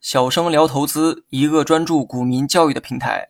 小生聊投资，一个专注股民教育的平台。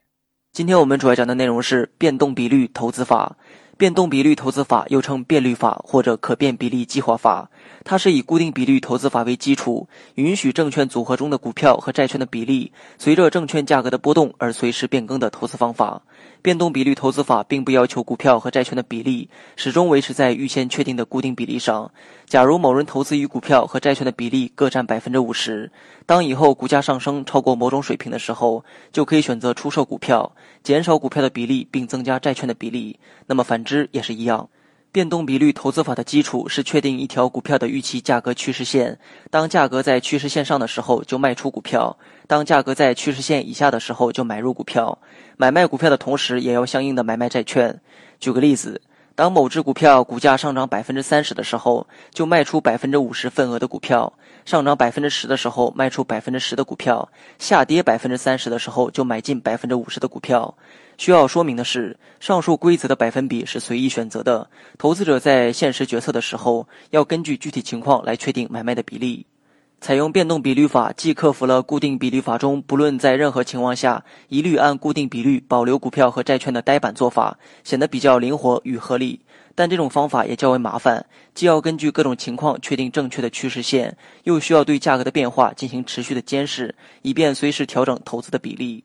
今天我们主要讲的内容是变动比率投资法。变动比率投资法又称变率法或者可变比例计划法，它是以固定比率投资法为基础，允许证券组合中的股票和债券的比例随着证券价格的波动而随时变更的投资方法。变动比率投资法并不要求股票和债券的比例始终维持在预先确定的固定比例上。假如某人投资于股票和债券的比例各占百分之五十，当以后股价上升超过某种水平的时候，就可以选择出售股票，减少股票的比例，并增加债券的比例。那么反之也是一样。变动比率投资法的基础是确定一条股票的预期价格趋势线，当价格在趋势线上的时候就卖出股票，当价格在趋势线以下的时候就买入股票。买卖股票的同时也要相应的买卖债券。举个例子。当某只股票股价上涨百分之三十的时候，就卖出百分之五十份额的股票；上涨百分之十的时候，卖出百分之十的股票；下跌百分之三十的时候，就买进百分之五十的股票。需要说明的是，上述规则的百分比是随意选择的，投资者在现实决策的时候，要根据具体情况来确定买卖的比例。采用变动比率法，既克服了固定比率法中不论在任何情况下一律按固定比率保留股票和债券的呆板做法，显得比较灵活与合理。但这种方法也较为麻烦，既要根据各种情况确定正确的趋势线，又需要对价格的变化进行持续的监视，以便随时调整投资的比例。